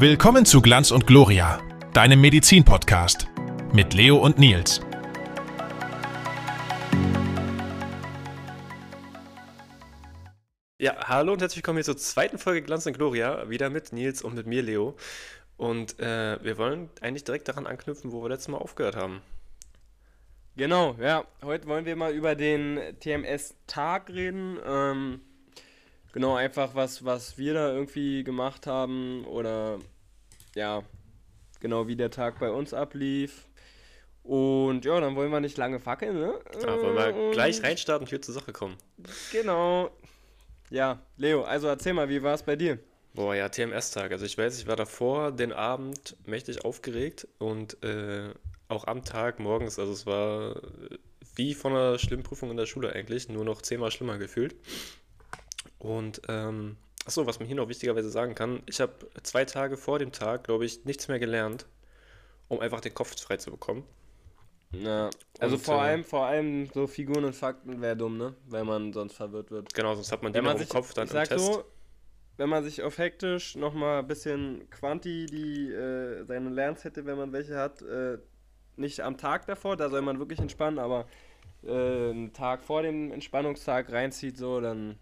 Willkommen zu Glanz und Gloria, deinem Medizin-Podcast mit Leo und Nils. Ja, hallo und herzlich willkommen hier zur zweiten Folge Glanz und Gloria, wieder mit Nils und mit mir, Leo. Und äh, wir wollen eigentlich direkt daran anknüpfen, wo wir letztes Mal aufgehört haben. Genau, ja. Heute wollen wir mal über den TMS-Tag reden. Ähm, genau, einfach was, was wir da irgendwie gemacht haben oder ja, genau wie der Tag bei uns ablief. Und ja, dann wollen wir nicht lange fackeln, ne? Ja, wollen wir gleich reinstarten und hier zur Sache kommen. Genau. Ja, Leo, also erzähl mal, wie war es bei dir? Boah, ja, TMS-Tag. Also ich weiß, ich war davor den Abend mächtig aufgeregt und äh, auch am Tag morgens, also es war wie von einer schlimmen Prüfung in der Schule eigentlich, nur noch zehnmal schlimmer gefühlt. Und ähm, achso, was man hier noch wichtigerweise sagen kann, ich habe zwei Tage vor dem Tag, glaube ich, nichts mehr gelernt, um einfach den Kopf frei zu bekommen. Ja, also Und, vor äh, allem, vor allem so Figuren und Fakten wäre dumm, ne? Weil man sonst verwirrt wird. Genau, sonst hat man Wenn den man im Kopf dann ich im sag Test. so, wenn man sich auf hektisch nochmal ein bisschen Quanti, die äh, seine Lerns hätte, wenn man welche hat, äh, nicht am Tag davor, da soll man wirklich entspannen, aber äh, einen Tag vor dem Entspannungstag reinzieht, so, dann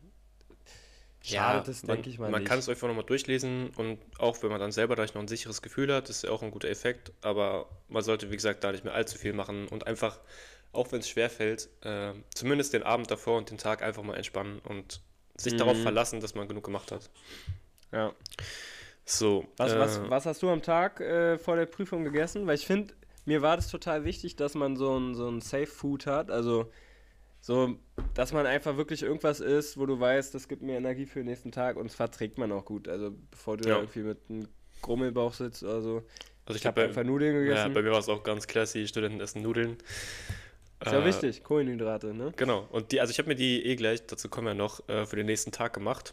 schadet es, man, denke ich mal. Man kann es einfach nochmal durchlesen und auch wenn man dann selber dadurch noch ein sicheres Gefühl hat, ist ja auch ein guter Effekt, aber man sollte, wie gesagt, da nicht mehr allzu viel machen und einfach, auch wenn es schwerfällt, äh, zumindest den Abend davor und den Tag einfach mal entspannen und sich darauf Mhm. verlassen, dass man genug gemacht hat. Ja. So. Was, äh, was, was hast du am Tag äh, vor der Prüfung gegessen? Weil ich finde, mir war das total wichtig, dass man so ein, so ein Safe Food hat. Also so, dass man einfach wirklich irgendwas isst, wo du weißt, das gibt mir Energie für den nächsten Tag und es verträgt man auch gut. Also bevor du Ja. irgendwie mit einem Grummelbauch sitzt oder so. Also Ich ich habe einfach Nudeln ja, gegessen. bei mir war es auch ganz klassisch, Studenten essen Nudeln. ist ja Äh, wichtig, Kohlenhydrate, ne? Genau. Und die, also ich habe mir die eh gleich, dazu kommen wir noch, äh, für den nächsten Tag gemacht.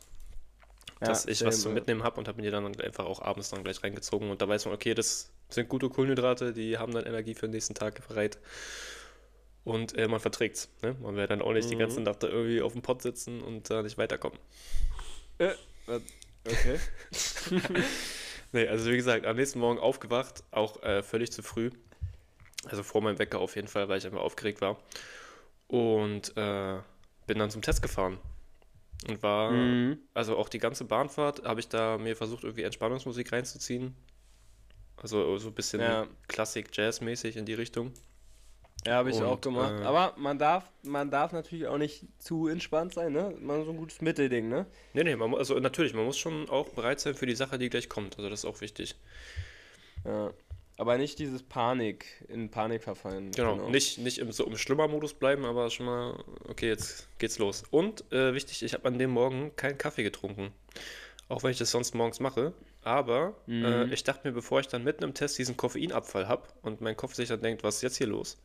dass Ja, ich same, was zum ja. Mitnehmen habe und habe mir die dann einfach auch abends dann gleich reingezogen. Und da weiß man, okay, das sind gute Kohlenhydrate, die haben dann Energie für den nächsten Tag bereit. Und äh, man verträgt's. Ne? Man will dann auch nicht die Mhm. ganze Nacht da irgendwie auf dem Pott sitzen und da nicht weiterkommen. Äh, was? okay. Nee, also wie gesagt, am nächsten Morgen aufgewacht, auch äh, völlig zu früh. Also vor meinem Wecker auf jeden Fall, weil ich einfach aufgeregt war. Und äh, bin dann zum Test gefahren. Und war, Mhm. also auch die ganze Bahnfahrt, habe ich da mir versucht, irgendwie Entspannungsmusik reinzuziehen. Also so ein bisschen Ja. Klassik-Jazz-mäßig in die Richtung. Ja, habe ich auch Und, gemacht. äh, Aber man darf, man darf natürlich auch nicht zu entspannt sein, ne? Man so ein gutes Mittelding, ne? Nee, nee, man, also natürlich, man muss schon auch bereit sein für die Sache, die gleich kommt. Also das ist auch wichtig. Ja. Aber nicht dieses Panik, in Panik verfallen. Genau, nicht, nicht im, so im Schlimmer-Modus bleiben, aber schon mal, okay, jetzt geht's los. Und äh, wichtig, ich habe an dem Morgen keinen Kaffee getrunken. Auch wenn ich das sonst morgens mache. Aber äh, Mhm. ich dachte mir, bevor ich dann mitten im Test diesen Koffeinabfall habe und mein Kopf sich dann denkt, was ist jetzt hier los,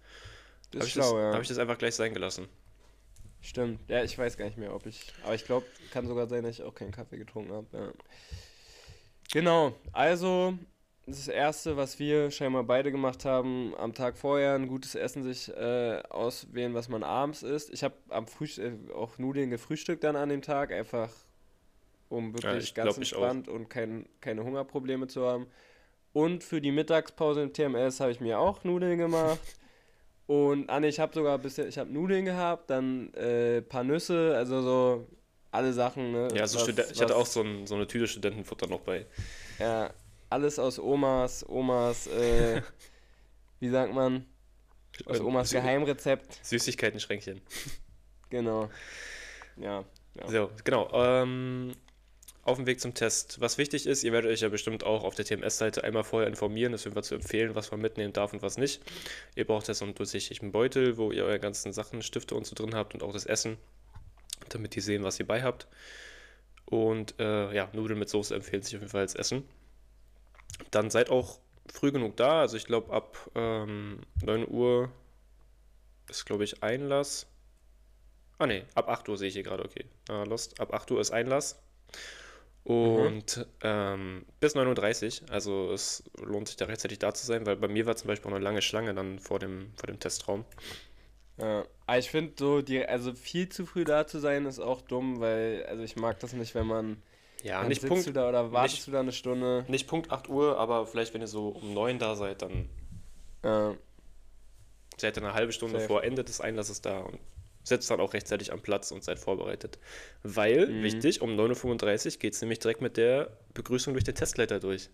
Das habe ist ich, das- schlau, ja. hab ich das einfach gleich sein gelassen. Stimmt. Ja, ich weiß gar nicht mehr, ob ich. Aber ich glaube, kann sogar sein, dass ich auch keinen Kaffee getrunken habe. Ja. Genau. Also, das Erste, was wir scheinbar beide gemacht haben, am Tag vorher ein gutes Essen sich äh, auswählen, was man abends isst. Ich habe am Frühstück äh, auch Nudeln gefrühstückt dann an dem Tag, einfach um wirklich ich ganz entspannt und kein, keine Hungerprobleme zu haben. Und für die Mittagspause im TMS habe ich mir auch Nudeln gemacht. Und ah, nee, ich habe sogar bisschen, ich habe Nudeln gehabt, dann äh, paar Nüsse, also so alle Sachen, ne? Ja, so was- Studen- ich hatte was- auch so, ein, so eine Tüte Studentenfutter noch bei. Ja, alles aus Omas, Omas, äh, wie sagt man? Aus Omas Sü- Geheimrezept. Süßigkeiten-Schränkchen. Genau. Ja. ja. So, genau. Ähm, auf dem Weg zum Test. Was wichtig ist, ihr werdet euch ja bestimmt auch auf der TMS-Seite einmal vorher informieren, das wir zu empfehlen, was man mitnehmen darf und was nicht. Ihr braucht jetzt so einen durchsichtigen Beutel, wo ihr eure ganzen Sachen, Stifte und so drin habt und auch das Essen, damit die sehen, was ihr bei habt. Und äh, ja, Nudeln mit Soße empfehlen sich auf jeden Fall als Essen. Dann seid auch früh genug da. Also ich glaube ab ähm, 9 Uhr ist, glaube ich, Einlass. Ah ne, ab 8 Uhr sehe ich hier gerade, okay. Ah, Lost. Ab 8 Uhr ist Einlass. Und ähm, bis 9.30 Uhr, also es lohnt sich da rechtzeitig da zu sein, weil bei mir war zum Beispiel auch eine lange Schlange dann vor dem, vor dem Testraum. Ja, aber ich finde so, die, also viel zu früh da zu sein ist auch dumm, weil, also ich mag das nicht, wenn man, Ja, nicht sitzt Punkt, du da oder wartest nicht- du da eine Stunde. nicht Punkt 8 Uhr, aber vielleicht, wenn ihr so um 9 da seid, dann Ja, seid ihr eine halbe Stunde Safe. vor Ende des Einlasses da und sitzt dann auch rechtzeitig am Platz und seid vorbereitet. Weil, Mhm. wichtig, um 9.35 Uhr geht es nämlich direkt mit der Begrüßung durch den Testleiter durch.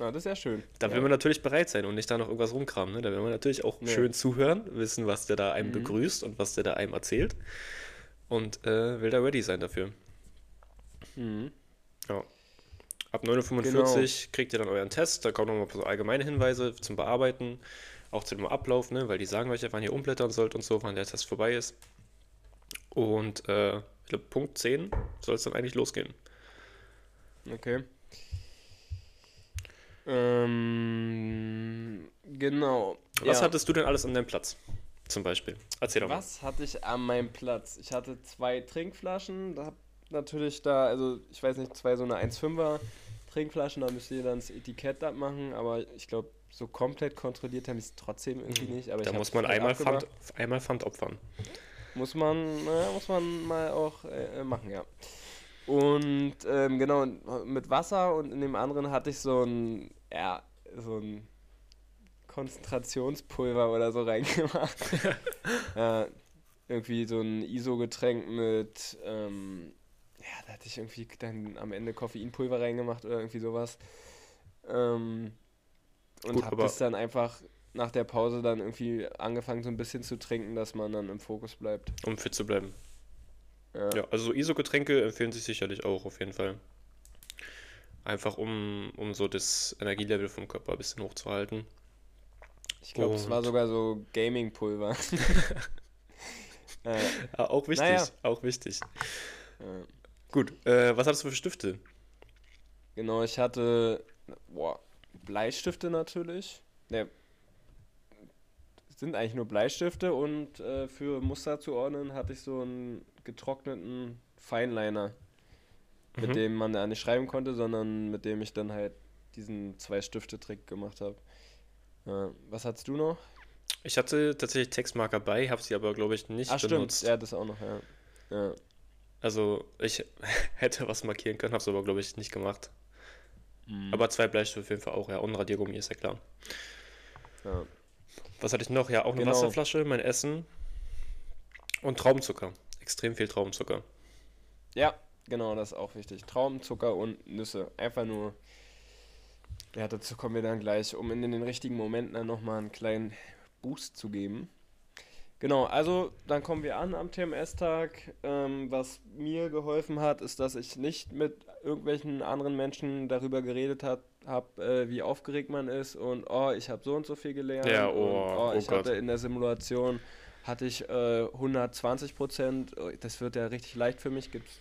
ja, das ist ja schön. Da ja. will man natürlich bereit sein und nicht da noch irgendwas rumkramen. Ne? Da will man natürlich auch Nee. schön zuhören, wissen, was der da einem Mhm. begrüßt und was der da einem erzählt. Und äh, will da ready sein dafür. Mhm. Ja. Ab 9.45 Uhr kriegt ihr dann euren Test. Da kommen nochmal so allgemeine Hinweise zum Bearbeiten, auch zu dem Ablauf, ne? weil die sagen euch ja, wann ihr umblättern sollt und so, wann der Test vorbei ist. Und äh, ich glaube, Punkt 10 soll es dann eigentlich losgehen. Okay. Ähm, genau. Was ja. hattest du denn alles an deinem Platz? Zum Beispiel. Erzähl doch mal. Was hatte ich an meinem Platz? Ich hatte zwei Trinkflaschen. Da hab natürlich da, also ich weiß nicht, zwei so eine 1,5er Trinkflaschen. Da müsst ihr dann das Etikett abmachen. Aber ich glaube, so komplett kontrolliert haben es trotzdem irgendwie nicht. Aber Mhm. Da muss man einmal. Pfand, einmal Pfand opfern. Muss man, naja, muss man mal auch äh, machen, ja. Und ähm, genau, mit Wasser und in dem anderen hatte ich so ein, ja, so ein Konzentrationspulver oder so reingemacht. ja, irgendwie so ein ISO-Getränk mit, ähm, ja, da hatte ich irgendwie dann am Ende Koffeinpulver reingemacht oder irgendwie sowas. Ähm, und habe das dann einfach nach der Pause dann irgendwie angefangen so ein bisschen zu trinken, dass man dann im Fokus bleibt. um fit zu bleiben. Ja. Ja, also so ISO-Getränke empfehlen sich sicherlich auch auf jeden Fall. Einfach um, um so das Energielevel vom Körper ein bisschen hochzuhalten. Ich glaube, es war sogar so Gaming-Pulver. äh, Ja, auch wichtig, Naja. auch wichtig. äh, Gut, äh, was hattest du für Stifte? genau, ich hatte boah, Bleistifte natürlich. Ne, sind eigentlich nur Bleistifte und äh, für Muster zu ordnen hatte ich so einen getrockneten Feinliner, mit Mhm. dem man da nicht schreiben konnte, sondern mit dem ich dann halt diesen Zwei-Stifte-Trick gemacht habe. Ja, was hattest du noch? Ich hatte tatsächlich Textmarker bei, habe sie aber, glaube ich, nicht Ach stimmt, benutzt. ja, das auch noch, ja. ja. Also ich hätte was markieren können, habe es aber, glaube ich, nicht gemacht. Mhm. Aber zwei Bleistifte auf jeden Fall auch, ja. Und Radiergummi ist ja klar. ja. Was hatte ich noch? Ja, auch eine Genau. Wasserflasche, mein Essen und Traubenzucker. Extrem viel Traubenzucker. Ja, genau, das ist auch wichtig. Traubenzucker und Nüsse. Einfach nur. Ja, dazu kommen wir dann gleich, um in den richtigen Momenten dann nochmal einen kleinen Boost zu geben. Genau, also dann kommen wir an am TMS-Tag. Ähm, was mir geholfen hat, ist, dass ich nicht mit irgendwelchen anderen Menschen darüber geredet habe, hab, äh, wie aufgeregt man ist und oh, ich habe so und so viel gelernt. Ja, und, oh, oh ich Gott. hatte in der Simulation hatte ich äh, 120 Prozent. Das wird ja richtig leicht für mich. Gibt's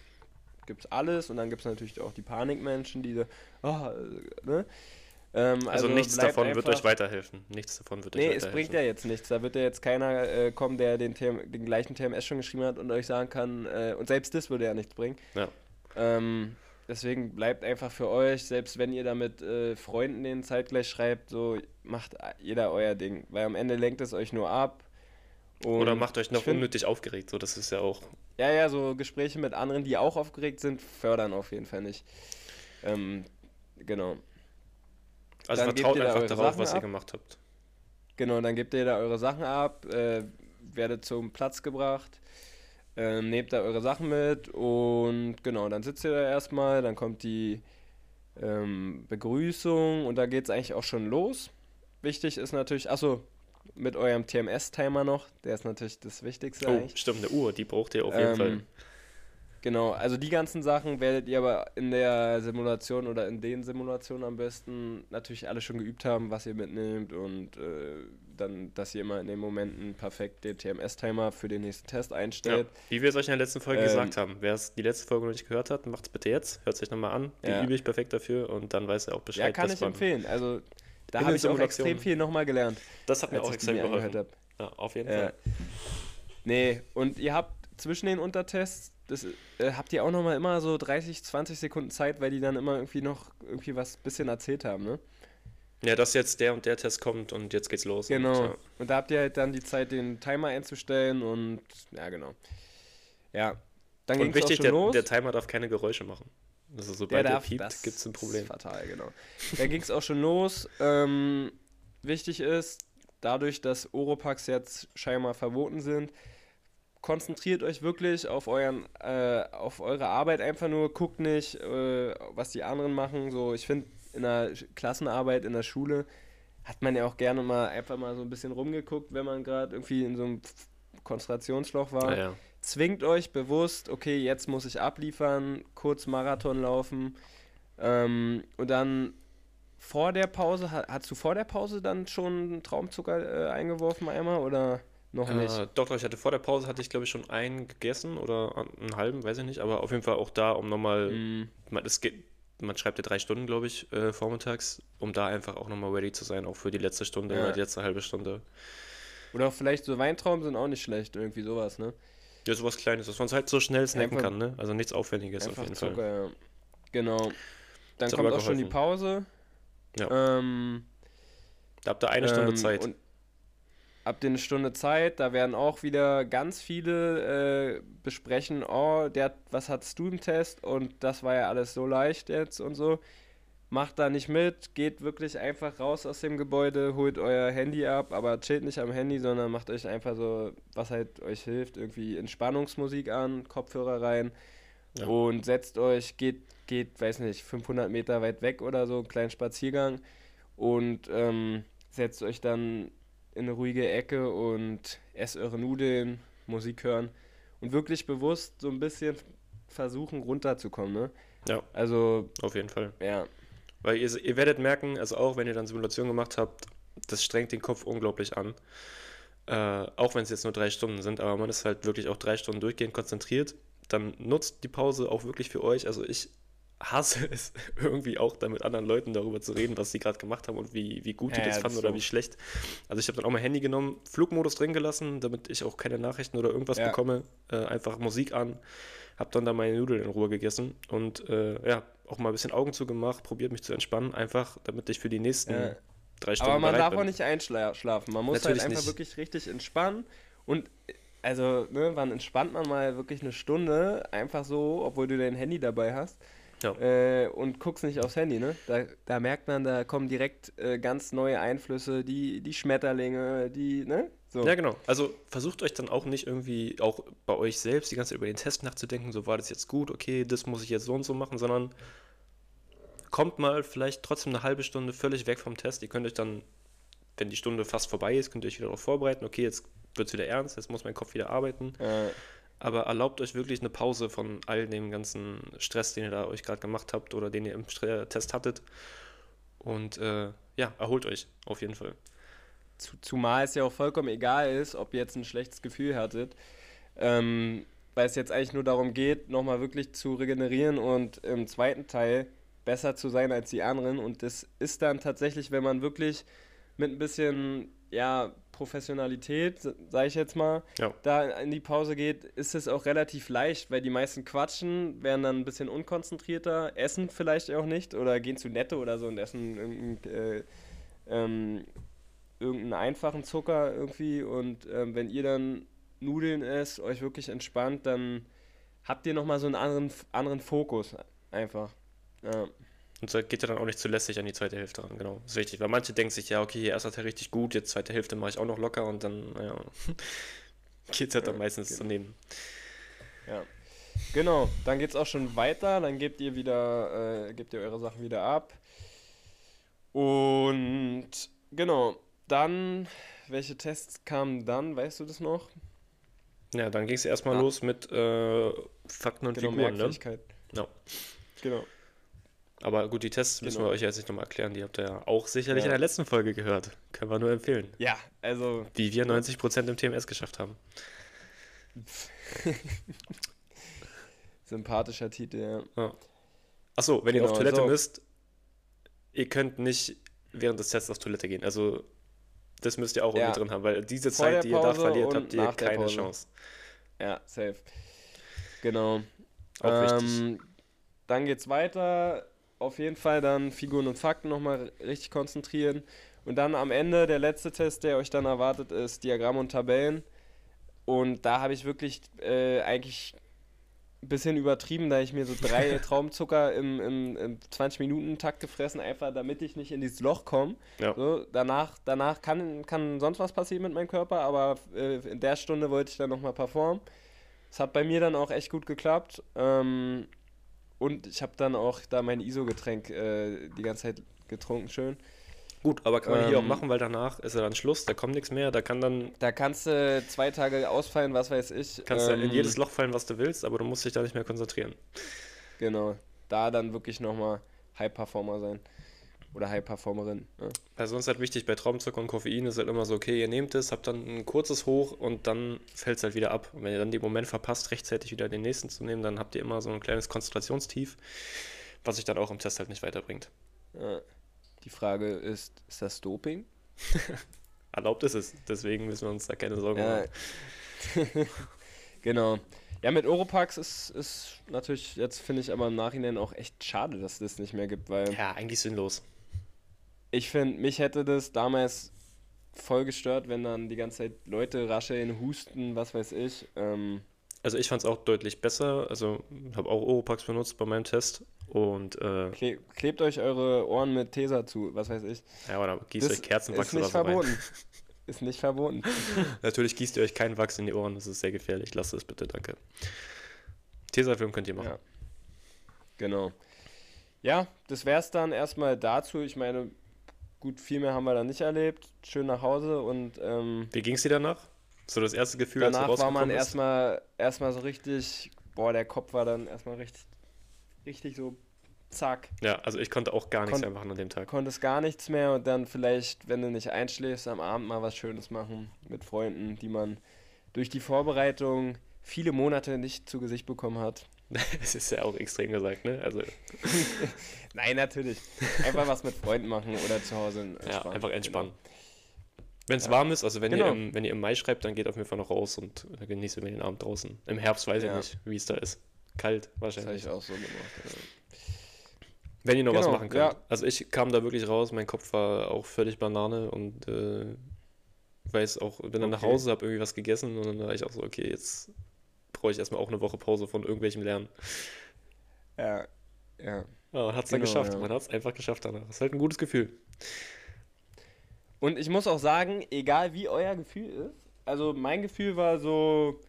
gibt's alles und dann gibt es natürlich auch die Panikmenschen, die oh, äh, ne? Ähm, Also, nichts bleibt davon wird einfach- euch weiterhelfen. Nichts davon wird euch Nee, es weiterhelfen. bringt ja jetzt nichts. Da wird ja jetzt keiner äh, kommen, der den, TM, den gleichen TMS schon geschrieben hat und euch sagen kann, äh, und selbst das würde ja nichts bringen. Ja. Ähm, deswegen bleibt einfach für euch, selbst wenn ihr da mit äh, Freunden den zeitgleich schreibt, so macht jeder euer Ding. Weil am Ende lenkt es euch nur ab. Und Oder macht euch noch find- unnötig aufgeregt. So, das ist ja auch. Ja, ja, so Gespräche mit anderen, die auch aufgeregt sind, fördern auf jeden Fall nicht. Ähm, genau. Also Dann vertraut ihr da einfach darauf, Sachen was ihr ab. gemacht habt. Genau, dann gebt ihr da eure Sachen ab, äh, werdet zum Platz gebracht, ähm, nehmt da eure Sachen mit und genau, dann sitzt ihr da erstmal, dann kommt die ähm, Begrüßung und da geht es eigentlich auch schon los. Wichtig ist natürlich, achso, mit eurem TMS-Timer noch, der ist natürlich das Wichtigste Oh, eigentlich. stimmt, eine Uhr, die braucht ihr auf jeden Ähm, Fall. Genau, also die ganzen Sachen werdet ihr aber in der Simulation oder in den Simulationen am besten natürlich alle schon geübt haben, was ihr mitnehmt und äh, dann, dass ihr immer in den Momenten perfekt den TMS-Timer für den nächsten Test Ja. einstellt. Wie wir es euch in der letzten Folge Ähm, gesagt haben. Wer es die letzte Folge noch nicht gehört hat, macht es bitte jetzt. Hört sich nochmal an. Die Ja. übe ich perfekt dafür und dann weiß er auch Ja, Bescheid. kann dass ich empfehlen. Also da habe ich auch extrem viel nochmal gelernt, Das hat mir auch extrem geholfen. Ja, auf jeden Ja. Fall. Nee, und ihr habt zwischen den Untertests, das äh, habt ihr auch nochmal immer so 30, 20 Sekunden Zeit, weil die dann immer irgendwie noch irgendwie was bisschen erzählt haben, ne? Ja, dass jetzt der und der Test kommt und jetzt geht's los. Genau. Und, ja. Und da habt ihr halt dann die Zeit, den Timer einzustellen und ja, genau. Ja. Dann Und wichtig, auch schon der, los. der Timer darf keine Geräusche machen. Also sobald der, darf, piept, gibt es ein Problem. Ist fatal, genau. Da ging es auch schon los. Ähm, wichtig ist, dadurch, dass Oropax jetzt scheinbar verboten sind, konzentriert euch wirklich auf euren, äh, auf eure Arbeit einfach nur, guckt nicht, äh, was die anderen machen. So, ich finde, in der Klassenarbeit in der Schule hat man ja auch gerne mal einfach mal so ein bisschen rumgeguckt, wenn man gerade irgendwie in so einem Konzentrationsloch war Ja, ja. zwingt euch bewusst, okay, jetzt muss ich abliefern, kurz Marathon laufen ähm, und dann vor der Pause, ha- hast du vor der Pause dann schon Traumzucker äh, eingeworfen einmal oder noch nicht? Äh, doch, doch, ich hatte vor der Pause hatte ich glaube ich schon einen gegessen oder einen halben, weiß ich nicht, aber auf jeden Fall auch da, um nochmal, Mm, man, es geht, man schreibt ja drei Stunden, glaube ich, äh, vormittags, um da einfach auch nochmal ready zu sein, auch für die letzte Stunde Ja. oder die letzte halbe Stunde. Oder auch vielleicht so Weintrauben sind auch nicht schlecht, irgendwie sowas, ne? Ja, sowas Kleines, dass man es halt so schnell snacken Einfach- kann, ne? Also nichts Aufwendiges auf jeden Fall. Zucker, ja. Genau. Dann kommt auch schon die geholfen. Pause. Ja. Ähm, Da habt ihr eine Stunde Ähm, Zeit. Und ab den Stunde Zeit, da werden auch wieder ganz viele äh, besprechen, oh, der, was hattest du im Test und das war ja alles so leicht jetzt und so. Macht da nicht mit, geht wirklich einfach raus aus dem Gebäude, holt euer Handy ab, aber chillt nicht am Handy, sondern macht euch einfach so, was halt euch hilft, irgendwie Entspannungsmusik an, Kopfhörer rein Ja. und setzt euch, geht, geht, weiß nicht, 500 Meter weit weg oder so, einen kleinen Spaziergang und ähm, setzt euch dann in eine ruhige Ecke und esst eure Nudeln, Musik hören und wirklich bewusst so ein bisschen versuchen runterzukommen, ne? Ja. Also, Auf jeden Fall. ja, Weil ihr, ihr werdet merken, also auch wenn ihr dann Simulation gemacht habt, das strengt den Kopf unglaublich an. Äh, auch wenn es jetzt nur drei Stunden sind, aber man ist halt wirklich auch drei Stunden durchgehend konzentriert. Dann nutzt die Pause auch wirklich für euch. Also ich hasse es irgendwie auch, da mit anderen Leuten darüber zu reden, was sie gerade gemacht haben und wie, wie gut die Ja, das fanden das oder so. wie schlecht. Also ich habe dann auch mein Handy genommen, Flugmodus drin gelassen, damit ich auch keine Nachrichten oder irgendwas Ja. bekomme. Äh, einfach Musik an, habe dann da meine Nudeln in Ruhe gegessen und äh, ja, auch mal ein bisschen Augen zugemacht, probiert mich zu entspannen, einfach damit ich für die nächsten Ja. drei Stunden aber man darf bin. auch nicht einschlafen. Man muss Natürlich halt einfach nicht. wirklich richtig entspannen und also, ne, wann entspannt man mal wirklich eine Stunde einfach so, obwohl du dein Handy dabei hast Ja. äh, und guckst nicht aufs Handy, ne? Da, da merkt man, da kommen direkt äh, ganz neue Einflüsse, die, die Schmetterlinge, die, ne? So. Ja, genau. Also versucht euch dann auch nicht irgendwie auch bei euch selbst die ganze Zeit über den Test nachzudenken, so war das jetzt gut, okay, das muss ich jetzt so und so machen, sondern kommt mal vielleicht trotzdem eine halbe Stunde völlig weg vom Test. Ihr könnt euch dann, wenn die Stunde fast vorbei ist, könnt ihr euch wieder darauf vorbereiten, okay, jetzt wird es wieder ernst, jetzt muss mein Kopf wieder arbeiten. Äh, Aber erlaubt euch wirklich eine Pause von all dem ganzen Stress, den ihr da euch gerade gemacht habt oder den ihr im Stre- Test hattet. Und äh, ja, erholt euch auf jeden Fall. Zu, zumal es ja auch vollkommen egal ist, ob ihr jetzt ein schlechtes Gefühl hattet, ähm, weil es jetzt eigentlich nur darum geht, nochmal wirklich zu regenerieren und im zweiten Teil besser zu sein als die anderen. Und das ist dann tatsächlich, wenn man wirklich mit ein bisschen, ja, Professionalität, sage ich jetzt mal, Ja. da in die Pause geht, ist es auch relativ leicht, weil die meisten quatschen, werden dann ein bisschen unkonzentrierter, essen vielleicht auch nicht oder gehen zu Netto oder so und essen irgendein, äh, ähm, irgendeinen einfachen Zucker irgendwie und ähm, wenn ihr dann Nudeln esst, euch wirklich entspannt, dann habt ihr nochmal so einen anderen, anderen Fokus einfach. Ja. Und da geht ja dann auch nicht zu lässig an die zweite Hälfte ran, genau. Das ist wichtig, weil manche denken sich, ja, okay, erster Teil richtig gut, jetzt zweite Hälfte mache ich auch noch locker und dann, naja, geht es halt dann meistens genau. daneben. Ja. Genau, dann geht's auch schon weiter, dann gebt ihr wieder, äh, gebt ihr eure Sachen wieder ab. Und genau, dann, welche Tests kamen dann, weißt du das noch? Ja, dann ging es erstmal Ah. los mit äh, Fakten und Genau, Figuren, ne? Ja. Genau. Aber gut, die Tests müssen Genau. wir euch jetzt nicht nochmal erklären, die habt ihr ja auch sicherlich Ja. in der letzten Folge gehört. Können wir nur empfehlen. Ja, also Wie wir 90% im TMS geschafft haben. sympathischer Titel, ja. Achso, wenn ihr auf Genau, Toilette so. müsst, ihr könnt nicht während des Tests auf Toilette gehen. Also, das müsst ihr auch Ja. irgendwie drin haben, weil diese Vor Zeit, die ihr da verliert, habt ihr keine. Chance. Ja, safe. Genau. Auch wichtig. Ähm, dann geht's weiter. Auf jeden Fall dann Figuren und Fakten nochmal richtig konzentrieren. Und dann am Ende der letzte Test, der euch dann erwartet, ist Diagramm und Tabellen. Und da habe ich wirklich äh, eigentlich ein bisschen übertrieben, da ich mir so drei Traumzucker im, im, im 20-Minuten-Takt gefressen, einfach damit ich nicht in dieses Loch komme. Ja. So, danach danach kann, kann sonst was passieren mit meinem Körper, aber äh, in der Stunde wollte ich dann nochmal performen. Es hat bei mir dann auch echt gut geklappt. Ähm, und ich habe dann auch da mein ISO-Getränk äh, die ganze Zeit getrunken, schön. Gut, aber kann man hier auch Ähm, machen, weil danach ist ja dann Schluss, da kommt nichts mehr, da kann dann Da kannst du zwei Tage ausfallen, was weiß ich. kannst du in Ähm, jedes Loch fallen, was du willst, aber du musst dich da nicht mehr konzentrieren. Genau. Da dann wirklich nochmal High-Performer sein. Oder High-Performerin. Ne? Also uns halt wichtig, bei Traumzucker und Koffein ist halt immer so, okay, ihr nehmt es, habt dann ein kurzes Hoch und dann fällt es halt wieder ab. Und wenn ihr dann den Moment verpasst, rechtzeitig wieder den nächsten zu nehmen, dann habt ihr immer so ein kleines Konzentrationstief, was sich dann auch im Test halt nicht weiterbringt. Ja. Die Frage ist, ist das Doping? Erlaubt ist es, deswegen müssen wir uns da keine Sorgen Ja. machen. genau. Ja, mit Oropax ist, ist natürlich, jetzt finde ich aber im Nachhinein auch echt schade, dass es das nicht mehr gibt, weil Ja, eigentlich sinnlos. Ich finde, mich hätte das damals voll gestört, wenn dann die ganze Zeit Leute rascheln, husten, was weiß ich. Ähm, Also ich fand es auch deutlich besser, also habe auch Oropax benutzt bei meinem Test und äh, kle klebt euch eure Ohren mit Tesa zu, was weiß ich. ja, oder gießt euch Kerzenwachs oder so rein. verboten. Ist nicht verboten. Natürlich gießt ihr euch keinen Wachs in die Ohren, das ist sehr gefährlich. Lasst es bitte, danke. Tesafilm könnt ihr machen. Ja. Genau. Ja, das wäre es dann erstmal dazu. Ich meine, gut, viel mehr haben wir da nicht erlebt. Schön nach Hause und ähm, Wie ging es dir danach? So das erste Gefühl, als du danach war man erstmal erstmal so richtig, boah, der Kopf war dann erstmal richtig, richtig so zack. Ja, also ich konnte auch gar nichts Kon- mehr machen an dem Tag. Konntest gar nichts mehr und dann vielleicht, wenn du nicht einschläfst, am Abend mal was Schönes machen mit Freunden, die man durch die Vorbereitung viele Monate nicht zu Gesicht bekommen hat. Das ist ja auch extrem gesagt, ne? Also Nein, natürlich. Einfach was mit Freunden machen oder zu Hause entspannen. ja, einfach entspannen. Wenn es Ja. warm ist, also wenn, Genau. ihr im, wenn ihr im Mai schreibt, dann geht auf jeden Fall noch raus und genießt ihr den Abend draußen. Im Herbst weiß Ja. ich nicht, wie es da ist. Kalt Das habe wahrscheinlich. ich auch so gemacht. Wenn ihr noch was Genau, machen könnt. ja. Also ich kam da wirklich raus, mein Kopf war auch völlig Banane und äh, weiß auch, bin dann nach Okay. Hause, habe irgendwie was gegessen und dann war ich auch so, okay, jetzt brauche ich erstmal auch eine Woche Pause von irgendwelchem Lernen. Ja, ja. Ja, man hat es dann Genau, geschafft. ja. Man hat es einfach geschafft danach. Das ist halt ein gutes Gefühl. Und ich muss auch sagen, egal wie euer Gefühl ist, also mein Gefühl war so,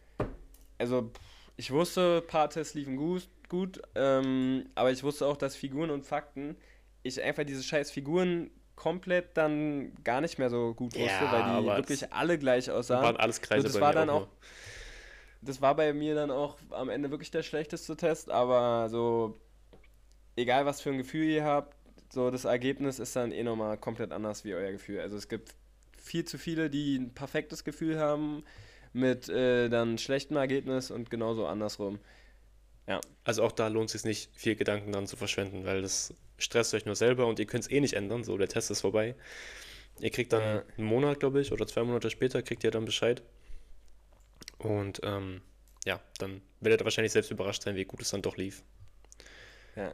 also ich wusste, ein paar Tests liefen gut, gut ähm, aber ich wusste auch, dass Figuren und Fakten, ich einfach diese scheiß Figuren komplett dann gar nicht mehr so gut wusste, Ja, weil die wirklich alle gleich aussahen. Waren alles Kreise das bei war dann auch. auch- nur. Das war bei mir dann auch am Ende wirklich der schlechteste Test, aber so, egal was für ein Gefühl ihr habt, so das Ergebnis ist dann eh nochmal komplett anders wie euer Gefühl. Also es gibt viel zu viele, die ein perfektes Gefühl haben mit äh, dann schlechtem Ergebnis und genauso andersrum. Also auch da lohnt es sich nicht, viel Gedanken dran zu verschwenden, weil das stresst euch nur selber und ihr könnt es eh nicht ändern. So, der Test ist vorbei. Ihr kriegt dann Ja. einen Monat, glaube ich, oder zwei Monate später kriegt ihr dann Bescheid. Und ähm, ja, dann werdet ihr wahrscheinlich selbst überrascht sein, wie gut es dann doch lief. Ja,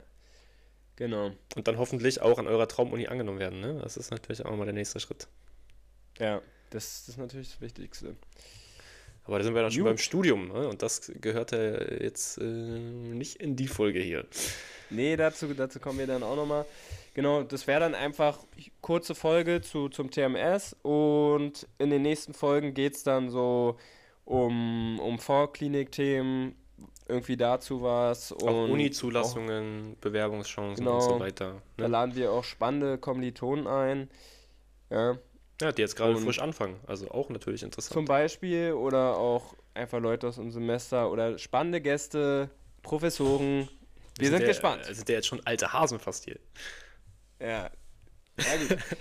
genau. Und dann hoffentlich auch an eurer Traumuni angenommen werden. Ne? Das ist natürlich auch mal der nächste Schritt. Ja, das, das ist natürlich das Wichtigste. Aber da sind wir dann schon beim Studium. Ne? Und das gehört ja jetzt äh, nicht in die Folge hier. Nee, dazu, dazu kommen wir dann auch nochmal. Genau, das wäre dann einfach kurze Folge zu, zum TMS und in den nächsten Folgen geht es dann so um, um Vorklinik-Themen, irgendwie dazu was. Und Auch Uni-Zulassungen, Bewerbungschancen und Genau. so weiter. Da Ne? laden wir auch spannende Kommilitonen ein. Ja, Ja, die jetzt gerade Und- frisch anfangen. Also auch natürlich interessant. zum Beispiel oder auch einfach Leute aus dem Semester oder spannende Gäste, Professoren. Wir sind ja, gespannt. Sind ja jetzt schon alte Hasen fast hier. Ja. Ja, gut.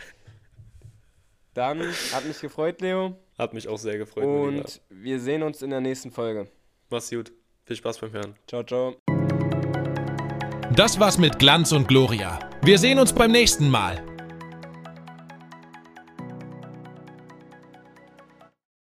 Dann hat mich gefreut, Leo. Hat mich auch sehr gefreut. Und wir sehen uns in der nächsten Folge. Mach's gut. Viel Spaß beim Hören. Ciao, ciao. Das war's mit Glanz und Gloria. Wir sehen uns beim nächsten Mal.